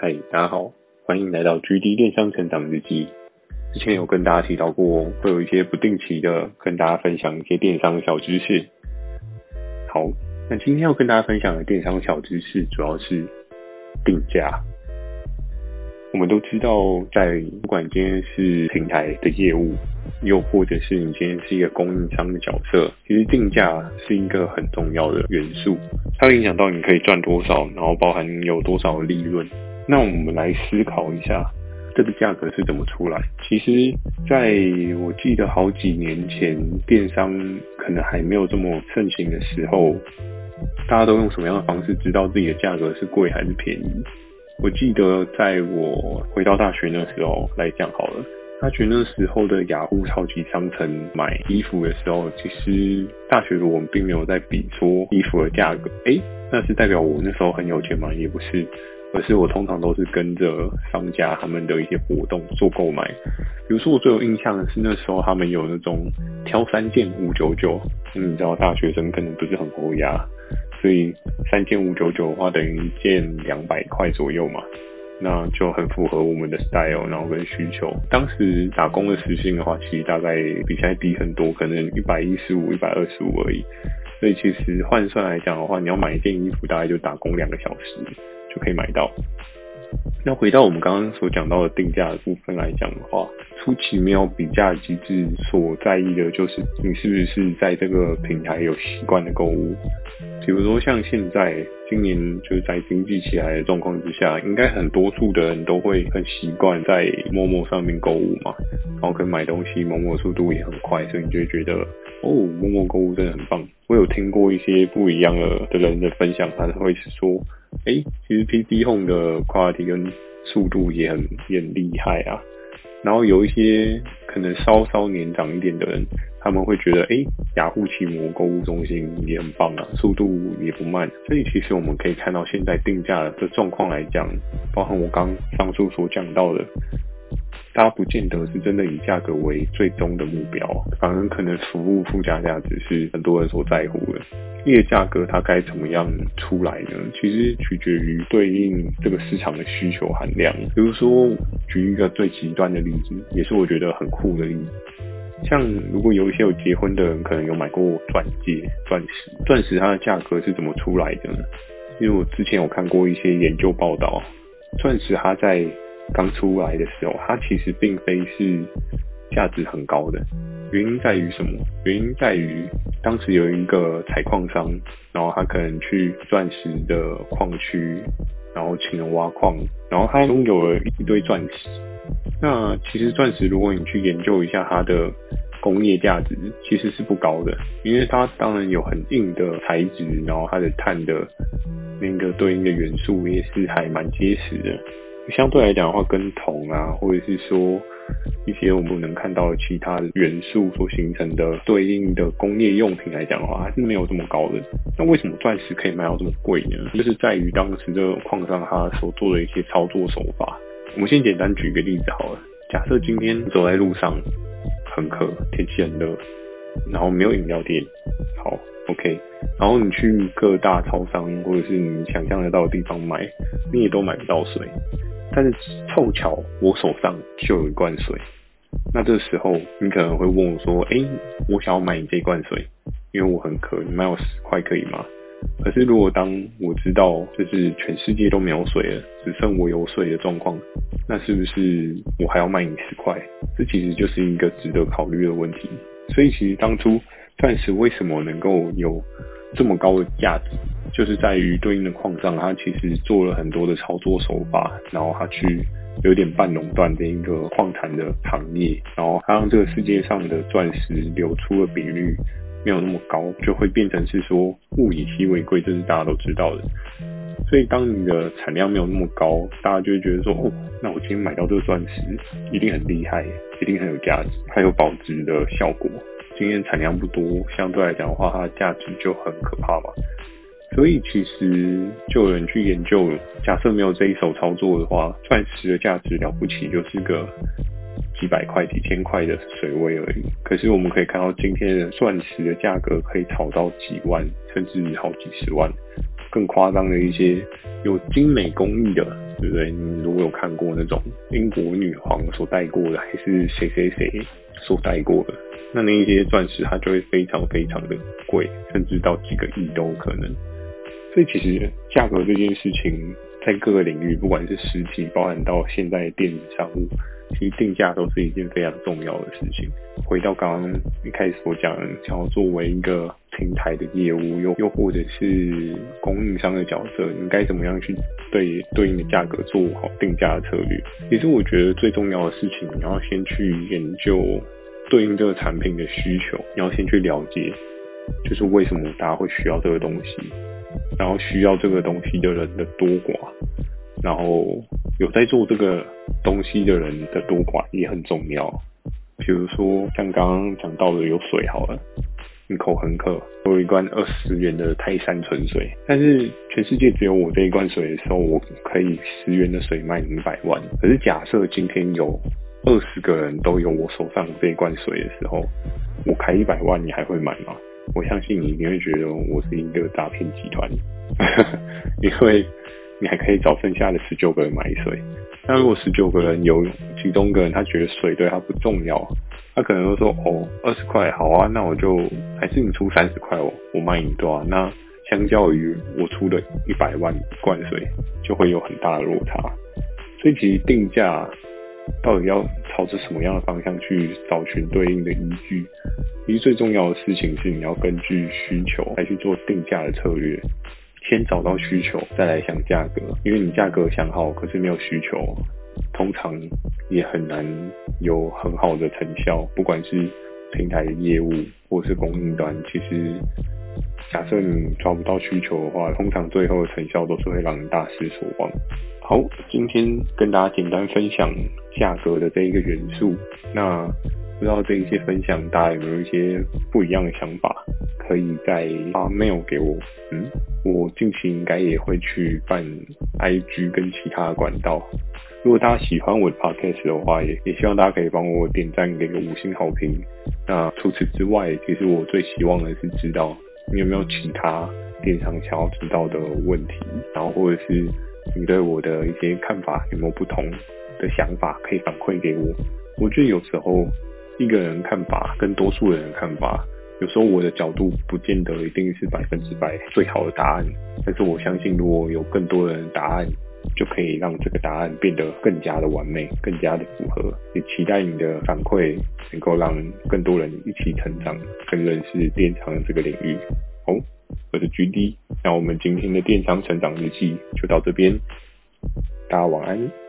嗨，大家好，欢迎来到 GD 电商成长日记。之前有跟大家提到过，会有一些不定期的跟大家分享一些电商小知识。好，那今天要跟大家分享的电商小知识主要是定价。我们都知道，在不管今天是平台的业务，又或者是你今天是一个供应商的角色，其实定价是一个很重要的元素，它会影响到你可以赚多少，然后包含有多少利润。那我们来思考一下，这个价格是怎么出来？其实，在我记得好几年前，电商可能还没有这么盛行的时候，大家都用什么样的方式知道自己的价格是贵还是便宜？我记得在我回到大学那时候来讲好了，大学那时候的雅虎超级商城买衣服的时候，其实大学的我们并没有在比说衣服的价格，诶，那是代表我那时候很有钱吗？也不是。而是我通常都是跟着商家他们的一些活动做购买，比如说我最有印象的是那时候他们有那种挑三件五九九，你知道大学生可能不是很厚压，所以三件五九九的话等于一件两百块左右嘛，那就很符合我们的 style，然后跟需求。当时打工的时薪的话，其实大概比现在低很多，可能一百一十五、一百二十五而已。所以其实换算来讲的话，你要买一件衣服，大概就打工两个小时。可以买到。那回到我们刚刚所讲到的定价的部分来讲的话，初期没有比价机制，所在意的就是你是不是在这个平台有习惯的购物。比如说像现在今年就是在经济起来的状况之下，应该很多数的人都会很习惯在陌陌上面购物嘛，然后可以买东西某某速度也很快，所以你就觉得哦陌陌购物真的很棒。我有听过一些不一样的的人的分享，他会说。哎、其实 PC Home 的 quality 跟速度也很也很厉害啊。然后有一些可能稍稍年长一点的人，他们会觉得，哎、欸，雅虎奇摩购物中心也很棒啊，速度也不慢。所以其实我们可以看到，现在定价的状况来讲，包含我刚上述所讲到的。它不见得是真的以价格为最终的目标，反而可能服务附加价值是很多人所在乎的。这个价格它该怎么样出来呢？其实取决于对应这个市场的需求含量。比如说，举一个最极端的例子，也是我觉得很酷的例子，像如果有一些有结婚的人，可能有买过钻戒、钻石，钻石它的价格是怎么出来的呢？因为我之前有看过一些研究报道，钻石它在刚出来的时候，它其实并非是价值很高的。原因在于什么？原因在于当时有一个采矿商，然后他可能去钻石的矿区，然后请人挖矿，然后他拥有了一堆钻石。那其实钻石，如果你去研究一下它的工业价值，其实是不高的，因为它当然有很硬的材质，然后它的碳的那个对应的元素也是还蛮结实的。相对来讲的话，跟铜啊，或者是说一些我们能看到的其他元素所形成的对应的工业用品来讲的话，还是没有这么高的。那为什么钻石可以卖到这么贵呢？就是在于当时这个矿上他所做的一些操作手法。我们先简单举一个例子好了，假设今天走在路上很渴，天气很热，然后没有饮料店，好，OK，然后你去各大超商或者是你想象得到的地方买，你也都买不到水。但是凑巧我手上就有一罐水，那这时候你可能会问我说：“诶，我想要买你这罐水，因为我很渴，你卖我十块可以吗？”可是如果当我知道就是全世界都没有水了，只剩我有水的状况，那是不是我还要卖你十块？这其实就是一个值得考虑的问题。所以其实当初钻石为什么能够有这么高的价值？就是在于对应的矿藏，它其实做了很多的操作手法，然后它去有点半垄断的一个矿产的行业，然后它让这个世界上的钻石流出的比率没有那么高，就会变成是说物以稀为贵，这是大家都知道的。所以当你的产量没有那么高，大家就会觉得说，哦，那我今天买到这个钻石一定很厉害，一定很有价值，它有保值的效果。经验产量不多，相对来讲的话，它的价值就很可怕嘛。所以其实就有人去研究，假设没有这一手操作的话，钻石的价值了不起就是个几百块、几千块的水位而已。可是我们可以看到，今天的钻石的价格可以炒到几万，甚至好几十万。更夸张的一些有精美工艺的，对不对？你如果有看过那种英国女皇所戴过的，还是谁谁谁所带过的，那那一些钻石它就会非常非常的贵，甚至到几个亿都有可能。所以其实价格这件事情，在各个领域，不管是实体，包含到现在的电子商务。其实定价都是一件非常重要的事情。回到刚刚一开始所讲，想要作为一个平台的业务，又又或者是供应商的角色，你该怎么样去对对应的价格做好定价的策略？其实我觉得最重要的事情，你要先去研究对应这个产品的需求，你要先去了解，就是为什么大家会需要这个东西，然后需要这个东西的人的多寡。然后有在做这个东西的人的多寡也很重要，比如说像刚刚讲到的有水好了，你口很渴，我有一罐二十元的泰山纯水，但是全世界只有我这一罐水的时候，我可以十元的水卖你一百万。可是假设今天有二十个人都有我手上这一罐水的时候，我开一百万，你还会买吗？我相信你一定会觉得我是一个诈骗集团，因为。你还可以找剩下的十九个人买水。那如果十九个人有其中一个人他觉得水对他不重要，他可能会说：“哦，二十块好啊，那我就还是你出三十块哦，我卖你多少？”那相较于我出的一百万罐水，就会有很大的落差。所以其实定价到底要朝着什么样的方向去找寻对应的依据？其实最重要的事情是你要根据需求来去做定价的策略。先找到需求，再来想价格。因为你价格想好，可是没有需求，通常也很难有很好的成效。不管是平台的业务，或是供应端，其实假设你抓不到需求的话，通常最后的成效都是会让人大失所望。好，今天跟大家简单分享价格的这一个元素。那不知道这一些分享，大家有没有一些不一样的想法？可以再发 mail 给我。嗯，我近期应该也会去办 IG 跟其他管道。如果大家喜欢我的 podcast 的话，也也希望大家可以帮我点赞，给个五星好评。那除此之外，其实我最希望的是知道你有没有其他电商想要知道的问题，然后或者是你对我的一些看法有没有不同的想法，可以反馈给我。我觉得有时候一个人看法跟多数人的看法。有时候我的角度不见得一定是百分之百最好的答案，但是我相信如果有更多人的答案，就可以让这个答案变得更加的完美，更加的符合。也期待你的反馈能够让更多人一起成长，跟认识电商这个领域。好，我是 GD，那我们今天的电商成长日记就到这边，大家晚安。